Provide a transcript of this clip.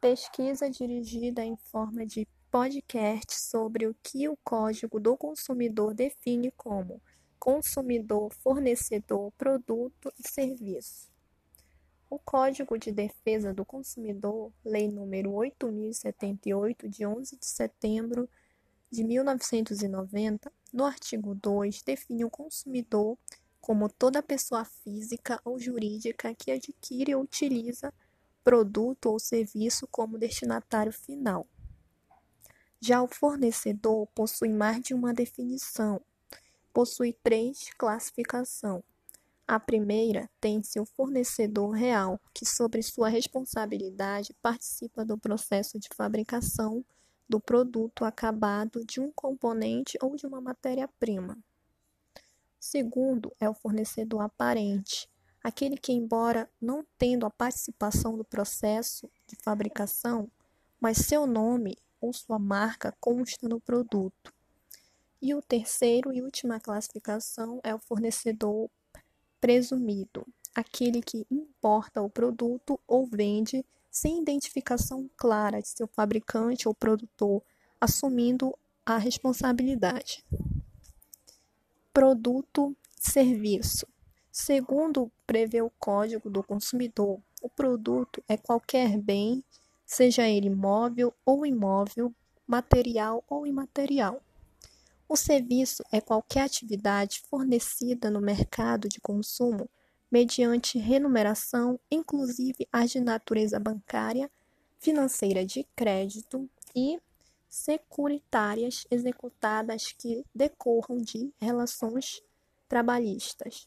Pesquisa dirigida em forma de podcast sobre o que o Código do Consumidor define como consumidor, fornecedor, produto e serviço. O Código de Defesa do Consumidor, Lei nº 8078, de 11 de setembro de 1990, no artigo 2, define o consumidor como toda pessoa física ou jurídica que adquire ou utiliza produto ou serviço como destinatário final. Já o fornecedor possui mais de uma definição. Possui três classificações. A primeira tem seu fornecedor real, que, sobre sua responsabilidade, participa do processo de fabricação do produto acabado de um componente ou de uma matéria-prima. Segundo é o fornecedor aparente, aquele que, embora não tendo a participação do processo de fabricação, mas seu nome ou sua marca consta no produto. E o terceiro e última classificação é o fornecedor presumido, aquele que importa o produto ou vende sem identificação clara de seu fabricante ou produtor, assumindo a responsabilidade. Produto serviço. Segundo prevê o Código do Consumidor, o produto é qualquer bem, seja ele móvel ou imóvel, material ou imaterial. O serviço é qualquer atividade fornecida no mercado de consumo mediante remuneração, inclusive as de natureza bancária, financeira de crédito e securitárias executadas que decorram de relações trabalhistas.